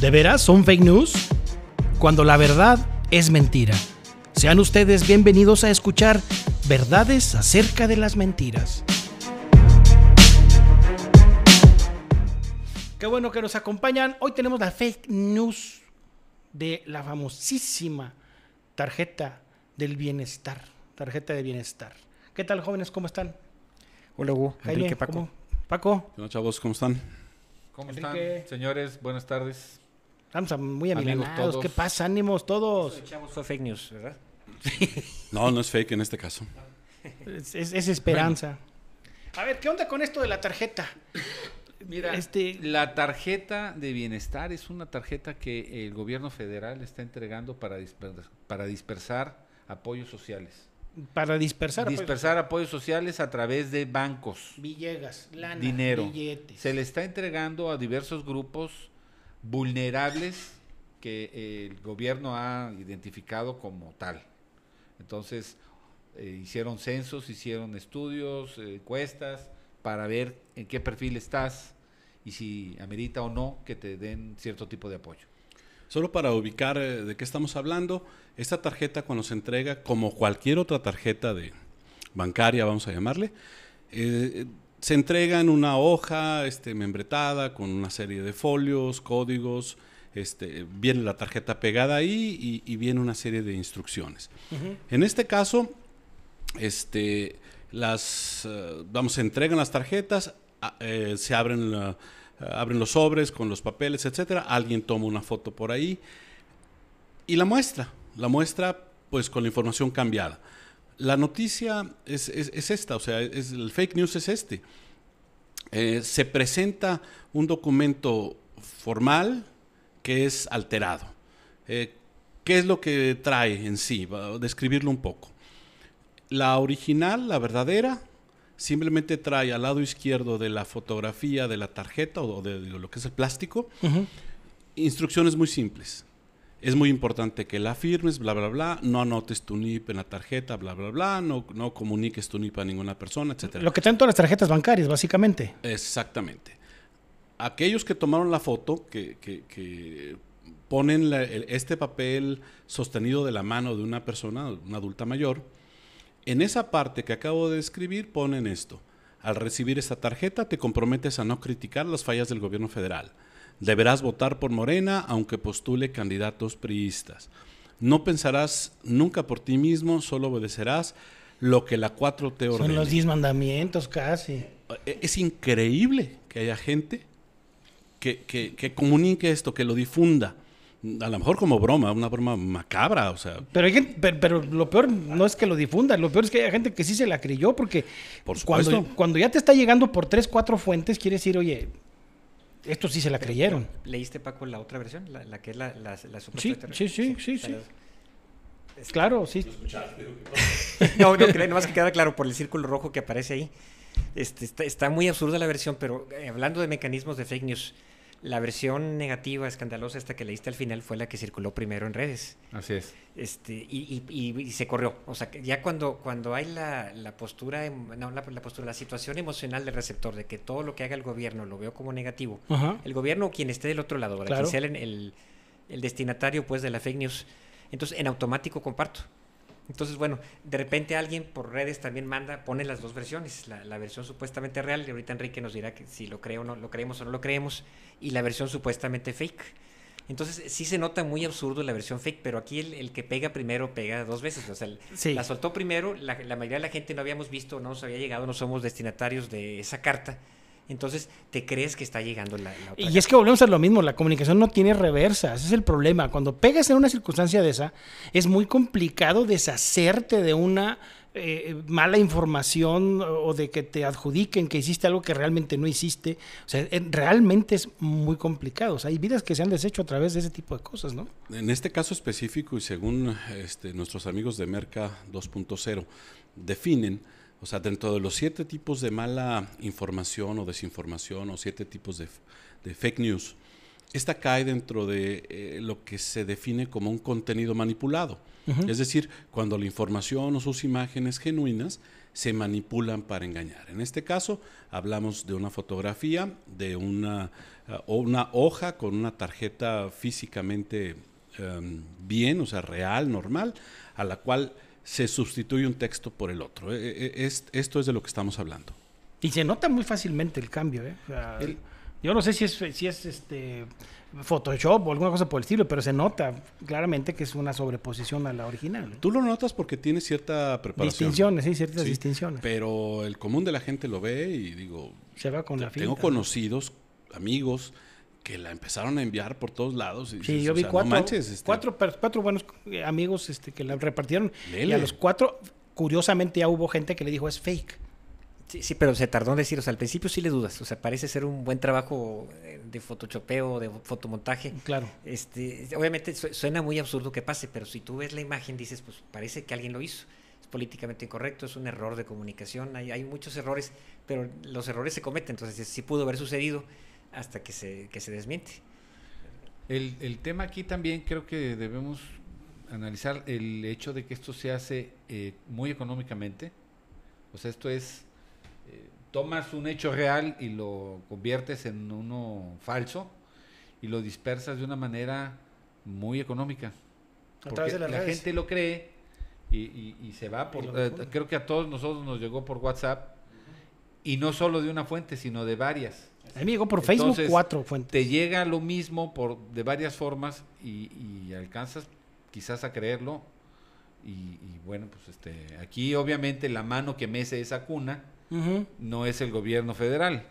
¿De veras son fake news? Cuando la verdad es mentira. Sean ustedes bienvenidos a escuchar verdades acerca de las mentiras. Qué bueno que nos acompañan. Hoy tenemos la fake news de la famosísima tarjeta del bienestar. Tarjeta de bienestar. ¿Qué tal, jóvenes? ¿Cómo están? Hola, Hugo. Jaime, Enrique, Paco. ¿cómo? Paco, Hola chavos, ¿cómo están? ¿Cómo Enrique. están, señores? Buenas tardes. Estamos a- muy Amigos. ¿Qué pasa? Ánimos todos. Chavos, fue fake news, ¿verdad? No, no es fake en este caso. Es, es- es esperanza. A ver, ¿qué onda con esto de la tarjeta? Mira, Este- la tarjeta de bienestar es una tarjeta que el gobierno federal está entregando para, disper- para dispersar apoyos sociales. Para dispersar. dispersar apoyos sociales a través de bancos. Villegas, lana, dinero. billetes. Se le está entregando a diversos grupos vulnerables que el gobierno ha identificado como tal. Entonces, eh, hicieron censos, hicieron estudios, eh, encuestas, para ver en qué perfil estás y si amerita o no que te den cierto tipo de apoyo. Solo para ubicar eh, de qué estamos hablando, esta tarjeta cuando se entrega, como cualquier otra tarjeta de bancaria, vamos a llamarle, se entrega en una hoja este, membretada con una serie de folios, códigos, este, viene la tarjeta pegada ahí y, y viene una serie de instrucciones. En este caso, este, las, eh, vamos, se entregan las tarjetas, eh, se abren, la- abren los sobres con los papeles, etcétera. Alguien toma una foto por ahí y la muestra. La muestra, pues, con la información cambiada. La noticia es, es- es esta, o sea, es, el fake news es este. Eh, se presenta un documento formal que es alterado. Eh, ¿Qué es lo que trae en sí? Va a describirlo un poco. La original, la verdadera, simplemente trae al lado izquierdo de la fotografía de la tarjeta o de, de lo que es el plástico instrucciones muy simples. Es muy importante que la firmes, bla, bla, bla, no anotes tu NIP en la tarjeta, bla, bla, bla, no, no comuniques tu NIP a ninguna persona, etcétera. Lo que traen todas las tarjetas bancarias, básicamente. Exactamente. Aquellos que tomaron la foto, que, que- que ponen la- el- este papel sostenido de la mano de una persona, una adulta mayor, en esa parte que acabo de describir ponen esto. Al recibir esta tarjeta te comprometes a no criticar las fallas del gobierno federal. Deberás votar por Morena aunque postule candidatos priistas. No pensarás nunca por ti mismo, solo obedecerás lo que la 4T ordene. Son los 10 mandamientos casi. E- Es increíble que haya gente que, que- que comunique esto, que lo difunda. A lo mejor como broma, una broma macabra, o sea, Pero, hay gente- pero, pero lo peor no es que lo difundan, lo peor es que hay gente que sí se la creyó porque Por cuando, cuando ya te está llegando por tres, cuatro fuentes, quiere decir, oye, estos sí se la creyeron. ¿Leíste, Paco, la otra versión? La, la que es la, la, la supuesta Sí, tar- sí, sí, sí, Pero- Claro, sí. No, no creo, nomás que queda claro por el círculo rojo que aparece ahí. Este, está, está muy absurda la versión, pero eh, hablando de mecanismos de fake news, la versión negativa, escandalosa, esta que leíste al final, fue la que circuló primero en redes. Así es. Este, y, y- y- y se corrió. O sea, que ya cuando, cuando hay la, la postura, em- no, la, la postura, la situación emocional del receptor de que todo lo que haga el gobierno lo veo como negativo, Ajá. el gobierno o quien esté del otro lado. Claro. quien sea el, el- el destinatario pues de la fake news, entonces en automático comparto. Entonces, bueno, de repente alguien por redes también manda, pone las dos versiones, la, la versión supuestamente real, y ahorita Enrique nos dirá que si lo creo o no, lo creemos o no lo creemos, y la versión supuestamente fake. Entonces, sí se nota muy absurdo la versión fake, pero aquí el, el que pega primero pega dos veces. O sea, Sí. la soltó primero, la, la mayoría de la gente no habíamos visto, no nos había llegado, no somos destinatarios de esa carta. Entonces, te crees que está llegando la, la otra Y es que volvemos a lo mismo, la comunicación no tiene reversa, ese es el problema. Cuando pegas en una circunstancia de esa, es muy complicado deshacerte de una eh, mala información o de que te adjudiquen que hiciste algo que realmente no hiciste. O sea, realmente es muy complicado. O sea, hay vidas que se han deshecho a través de ese tipo de cosas, ¿no? En este caso específico y según este, nuestros amigos de Merca 2.0 definen, o sea, dentro de los siete tipos de mala información o desinformación o siete tipos de, de fake news, esta cae dentro de eh, lo que se define como un contenido manipulado. Es decir, cuando la información o sus imágenes genuinas se manipulan para engañar. En este caso, hablamos de una fotografía, de una, uh, una hoja con una tarjeta físicamente um, bien, o sea, real, normal, a la cual se sustituye un texto por el otro. E, e, es, esto es de lo que estamos hablando. Y se nota muy fácilmente el cambio. ¿eh? O sea, el, yo no sé si es, si es este Photoshop o alguna cosa por el estilo, pero se nota claramente que es una sobreposición a la original. Tú lo notas porque tiene cierta preparación. Distinciones, sí, ciertas sí, distinciones. Pero el común de la gente lo ve y digo... Se va con la Tengo finta, conocidos, amigos, que la empezaron a enviar por todos lados. Y Sí, dices, yo o vi no cuatro, manches, este, cuatro, cuatro buenos amigos este, que la repartieron. Y a los cuatro, curiosamente, ya hubo gente que le dijo es fake. Sí, sí, pero se tardó en decir, o sea, al principio sí le dudas, o sea, parece ser un buen trabajo eh, de photoshopeo, de fotomontaje. Claro. Este, obviamente su- suena muy absurdo que pase, pero si tú ves la imagen dices, pues parece que alguien lo hizo. Es políticamente incorrecto, es un error de comunicación, hay, hay muchos errores, pero los errores se cometen, entonces sí pudo haber sucedido hasta que se, que se desmiente. El, el tema aquí también creo que debemos analizar el hecho de que esto se hace eh, muy económicamente. O sea, esto es, eh, tomas un hecho real y lo conviertes en uno falso y lo dispersas de una manera muy económica. A través de las la redes. gente lo cree y, y- y se va por... Eh, creo que a todos nosotros nos llegó por WhatsApp y no solo de una fuente, sino de varias. A mí me llegó por Facebook Entonces, cuatro fuentes. Te llega lo mismo por de varias formas y, y alcanzas quizás a creerlo. Y, y bueno, pues este, aquí obviamente la mano que mece esa cuna no es el gobierno federal.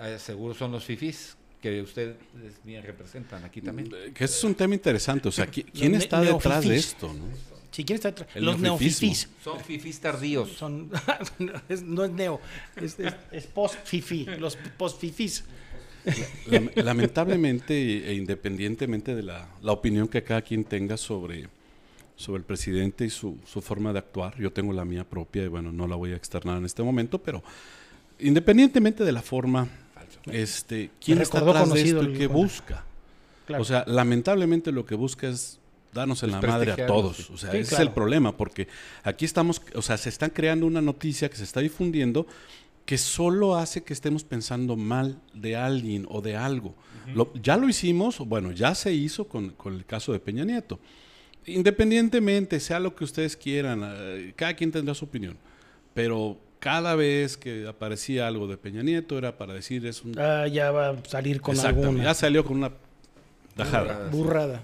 Eh, seguro son los FIFIs que ustedes bien representan aquí también. Eh, Que ese es un tema interesante. O sea, ¿qui- ¿quién ne- está detrás de esto? no? Si quieres, estar El los neofifís. Son FIFIs tardíos. Son, no es neo, es, es, es post-fifi, los post-fifís. Lam- Lamentablemente e independientemente de la, la opinión que cada quien tenga sobre, sobre el presidente y su, su forma de actuar, yo tengo la mía propia y bueno, no la voy a externar en este momento, pero independientemente de la forma, este, ¿quién está atrás de conocido esto y qué busca? Claro. O sea, lamentablemente lo que busca es darnos en la madre a todos. O sea, Sí, ese es el problema, porque aquí estamos, o sea, se está creando una noticia que se está difundiendo que solo hace que estemos pensando mal de alguien o de algo. Lo- ya lo hicimos, bueno, ya se hizo con, con el caso de Peña Nieto. Independientemente, sea lo que ustedes quieran, eh, cada quien tendrá su opinión, pero cada vez que aparecía algo de Peña Nieto era para decir es un... Ah, ya va a salir con alguna ya salió con una tajada. burrada.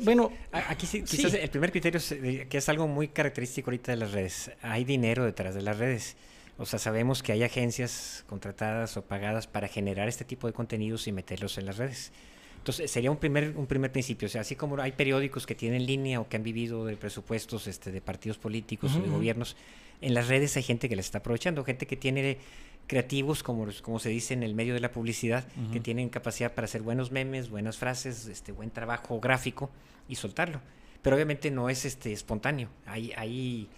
Bueno, Aquí sí, Sí. quizás el primer criterio es, eh, que es algo muy característico ahorita de las redes. Hay dinero detrás de las redes. O sea, sabemos que hay agencias contratadas o pagadas para generar este tipo de contenidos y meterlos en las redes. Entonces, sería un primer, un primer principio. O sea, así como hay periódicos que tienen línea o que han vivido de presupuestos este, de partidos políticos o de gobiernos, en las redes hay gente que las está aprovechando, gente que tiene creativos, como, como se dice en el medio de la publicidad, que tienen capacidad para hacer buenos memes, buenas frases, este buen trabajo gráfico y soltarlo. Pero obviamente no es este espontáneo. Hay, hay,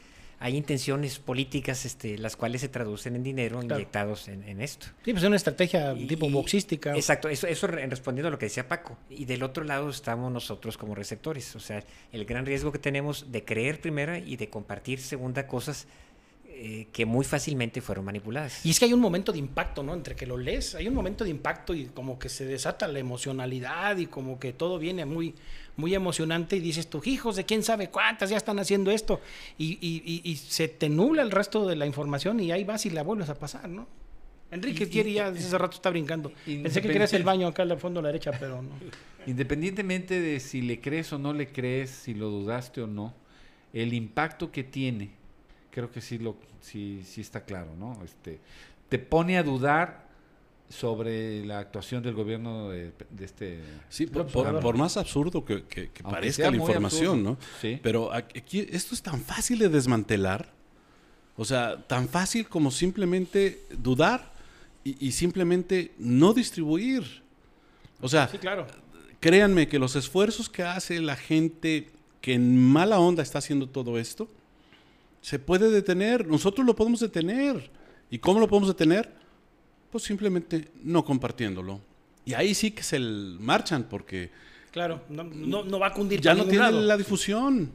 hay intenciones políticas este, las cuales se traducen en dinero Claro. inyectados en, en esto. sí, pues es una estrategia Y- tipo boxística. Exacto, eso, eso re- respondiendo a lo que decía Paco. Y del otro lado estamos nosotros como receptores. O sea, el gran riesgo que tenemos de creer primera y de compartir segunda cosas eh, que muy fácilmente fueron manipuladas. Y es que hay un momento de impacto, ¿no? Entre que lo lees, hay un momento de impacto y como que se desata la emocionalidad y como que todo viene muy, muy emocionante y dices tú, hijos de quién sabe cuántas ya están haciendo esto y, y- y- y se te nubla el resto de la información y ahí vas y la vuelves a pasar, ¿no? Enrique quiere ya desde hace rato está brincando. Pensé que querías el baño acá al fondo a la derecha, pero no. Independientemente de si le crees o no le crees, si lo dudaste o no, el impacto que tiene, creo que sí lo sí, sí está claro, ¿no? Este te pone a dudar sobre la actuación del gobierno de, de este Sí, por, más absurdo que, que- que Aunque parezca la información, absurdo. ¿no? Sí. Pero aquí esto es tan fácil de desmantelar, o sea, tan fácil como simplemente dudar y, y simplemente no distribuir. O sea, Sí, claro. créanme que los esfuerzos que hace la gente que en mala onda está haciendo todo esto, se puede detener, nosotros lo podemos detener. ¿Y cómo lo podemos detener? Pues simplemente no compartiéndolo. Y ahí sí que se marchan porque Claro, no, no, no va a cundir ya no tiene lado. la difusión.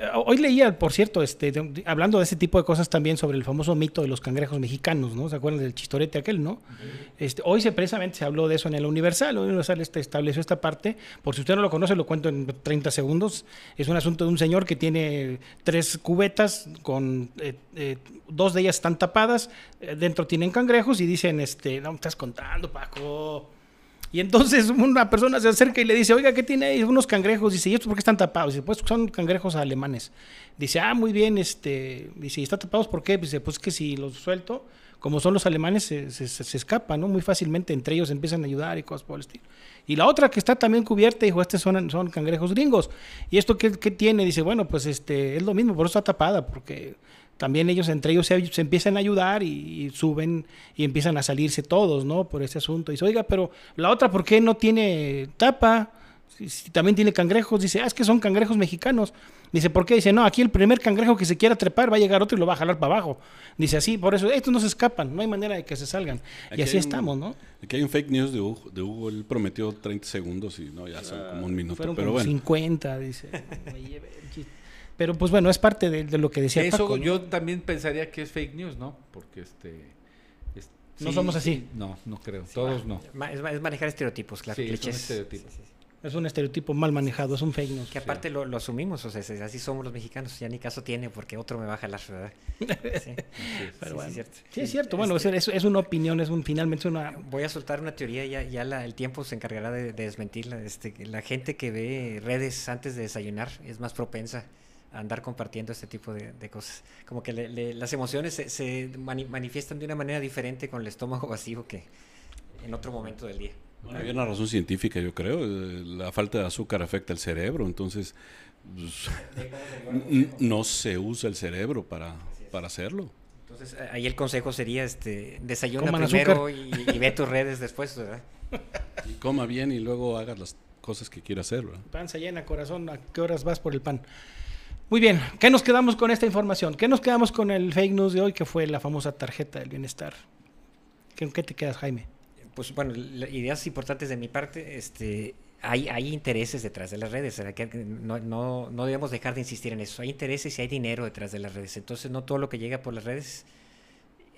Eh, Hoy leía, por cierto, este, hablando de ese tipo de cosas también sobre el famoso mito de los cangrejos mexicanos, ¿no? ¿Se acuerdan del chistorete aquel, no? Este, hoy se precisamente se habló de eso en el Universal. El Universal este, estableció esta parte. Por si usted no lo conoce, lo cuento en 30 segundos. Es un asunto de un señor que tiene tres cubetas con eh, eh, dos de ellas están tapadas, dentro tienen cangrejos y dicen, este, no me estás contando, Paco. Y entonces una persona se acerca y le dice, oiga, ¿qué tiene ahí? Unos cangrejos. Dice, ¿y estos por qué están tapados? Dice, pues son cangrejos alemanes. Dice, ah, muy bien, este, dice, ¿y están tapados por qué? Dice, pues que si los suelto, como son los alemanes, se, se, escapan, ¿no? Muy fácilmente entre ellos empiezan a ayudar y cosas por el estilo. Y la otra que está también cubierta, dijo, estos son, son cangrejos gringos. ¿Y esto qué, qué tiene? Dice, bueno, pues este, es lo mismo, por eso está tapada, porque también ellos entre ellos se, empiezan a ayudar y, y suben y empiezan a salirse todos, ¿no? Por ese asunto. Dice, oiga, pero la otra, ¿por qué no tiene tapa? Si, si también tiene cangrejos. Dice, ah, es que son cangrejos mexicanos. Dice, ¿por qué? Dice, no, aquí el primer cangrejo que se quiera trepar va a llegar otro y lo va a jalar para abajo. Dice así, por eso, estos no se escapan, no hay manera de que se salgan. Aquí y así un- estamos, ¿no? Aquí hay un fake news de Hugo, de Hugo, él prometió 30 segundos y no, ya son como un minuto. Fueron pero como bueno, 50, dice. Pero pues bueno, es parte de, de lo que decía Eso Paco, ¿no? yo también pensaría que es fake news, ¿no? Porque este... es- No somos así. sí, no, no creo. Todos no. Es, ma- es manejar estereotipos, claro, Sí, son clichés. estereotipos. Es un estereotipo mal manejado, es un fake news. Que aparte lo, lo asumimos, o sea, es- así somos los mexicanos, ya ni caso tiene porque otro me va a jalar, ¿verdad? Sí, Pero sí, bueno. sí, cierto. Sí, es cierto. Bueno, es, es- es una opinión, es un finalmente es una. Voy a soltar una teoría, ya, ya la- el tiempo se encargará de, de desmentirla. Este, la gente que ve redes antes de desayunar es más propensa a andar compartiendo este tipo de, de cosas. Como que le- le- las emociones se, se mani- manifiestan de una manera diferente con el estómago vacío que en otro momento del día. Bueno, hay una razón científica, yo creo. eh, La falta de azúcar afecta el cerebro, entonces pues, no se usa el cerebro para, para hacerlo. Entonces ahí el consejo sería este desayuna Coman primero y, y ve tus redes después, ¿verdad? Y coma bien y luego hagas las cosas que quiera hacer. ¿verdad? Panza llena, corazón, ¿a qué horas vas por el pan? Muy bien, ¿qué nos quedamos con esta información? ¿Qué nos quedamos con el fake news de hoy, que fue la famosa tarjeta del bienestar? ¿Qué, qué te quedas, Jaime? Pues bueno, la- ideas importantes de mi parte, este, hay, hay intereses detrás de las redes, no, no, no debemos dejar de insistir en eso. Hay intereses y hay dinero detrás de las redes. Entonces no todo lo que llega por las redes,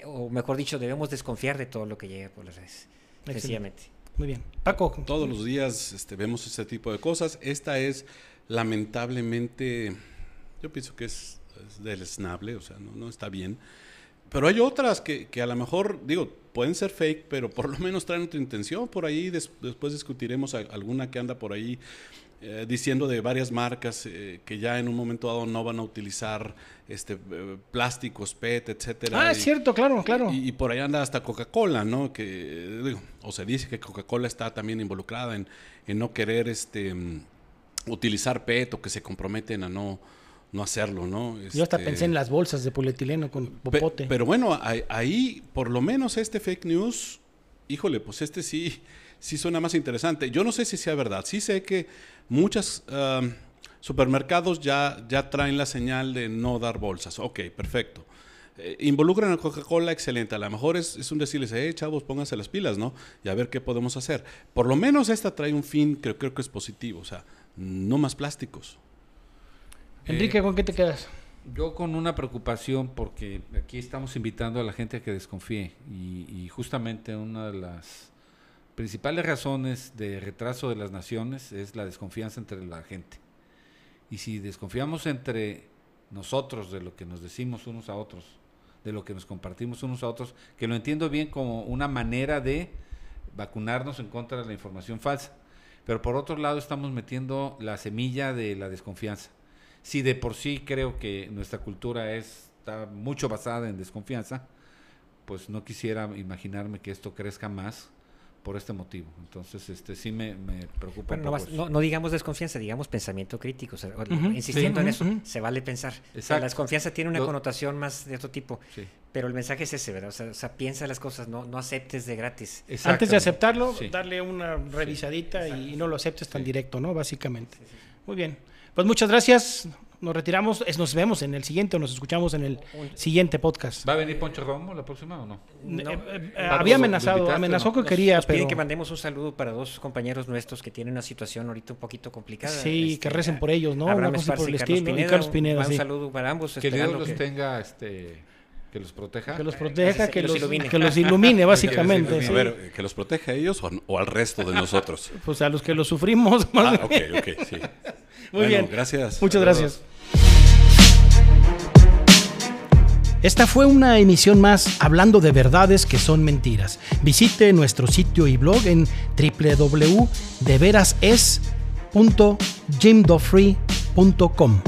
o mejor dicho, debemos desconfiar de todo lo que llega por las redes. Excelente. Sencillamente. Muy bien. Paco, Todos los días este, vemos este tipo de cosas. Esta es lamentablemente, yo pienso que es, es deleznable, o sea, no, no está bien. Pero hay otras que, que a lo mejor, digo, pueden ser fake, pero por lo menos traen otra intención. Por ahí des- después discutiremos alguna que anda por ahí eh, diciendo de varias marcas eh, que ya en un momento dado no van a utilizar este eh, plásticos, PET, etcétera. Ah, es cierto, claro, claro. y, y por ahí anda hasta Coca-Cola, ¿no? Que, digo, o se dice que Coca-Cola está también involucrada en, en no querer este, mm, utilizar PET o que se comprometen a no, no hacerlo, ¿no? Yo hasta Este, pensé en las bolsas de polietileno con pe- popote. pero bueno, ahí, por lo menos este fake news, híjole, pues este sí, sí suena más interesante. Yo no sé si sea verdad. Sí sé que muchos supermercados ya, ya traen la señal de no dar bolsas. Ok, perfecto. Eh, involucran a Coca-Cola, excelente. A lo mejor es, es un decirles, eh, chavos, pónganse las pilas, ¿no? Y a ver qué podemos hacer. Por lo menos esta trae un fin que creo que es positivo. O sea, no más plásticos. Enrique, ¿con qué te quedas? Yo con una preocupación porque aquí estamos invitando a la gente a que desconfíe y, y justamente una de las principales razones de retraso de las naciones es la desconfianza entre la gente. Y si desconfiamos entre nosotros de lo que nos decimos unos a otros, de lo que nos compartimos unos a otros, que lo entiendo bien como una manera de vacunarnos en contra de la información falsa. Pero por otro lado estamos metiendo la semilla de la desconfianza. Si de por sí creo que nuestra cultura es, está mucho basada en desconfianza, pues no quisiera imaginarme que esto crezca más por este motivo. Entonces, este sí me, me preocupa Bueno, no, un más- poco. no, digamos desconfianza, digamos pensamiento crítico. o sea, insistiendo sí, en eso, se vale pensar. O sea, Exacto. la desconfianza tiene una Lo- connotación más de otro tipo. Sí. Pero el mensaje es ese, ¿verdad? O sea, o sea, piensa las cosas, no, no aceptes de gratis. Antes de aceptarlo, Sí. darle una revisadita y no lo aceptes tan directo, ¿no? Básicamente. Muy bien. Pues muchas gracias. nos retiramos. Es- Nos vemos en el siguiente o nos escuchamos en el siguiente podcast. ¿Va a venir Poncho Romo la próxima o no? Eh, eh, eh, ¿Lo había amenazado, amenazó no? que Nos- quería, nos piden pero que mandemos un saludo para dos compañeros nuestros que tienen una situación ahorita un poquito complicada. sí, Este, que recen por ellos, ¿no? Una Abraham cosa Esparza por el y Carlos estilo. y Pineda, Carlos Pineda, un, sí. un saludo para ambos. Que Dios los que- tenga, este, que los proteja. Que los que proteja, que, los los, ilumine. que los ilumine, básicamente. ilumine. sí. A ver, que los proteja a ellos o, o al resto de nosotros. Pues a los que lo sufrimos. más Ah, ok, ok, sí. Muy Bueno, bien. Gracias. Muchas gracias. Esta fue una emisión más hablando de verdades que son mentiras. Visite nuestro sitio y blog en www.deverases.jimdofree.com.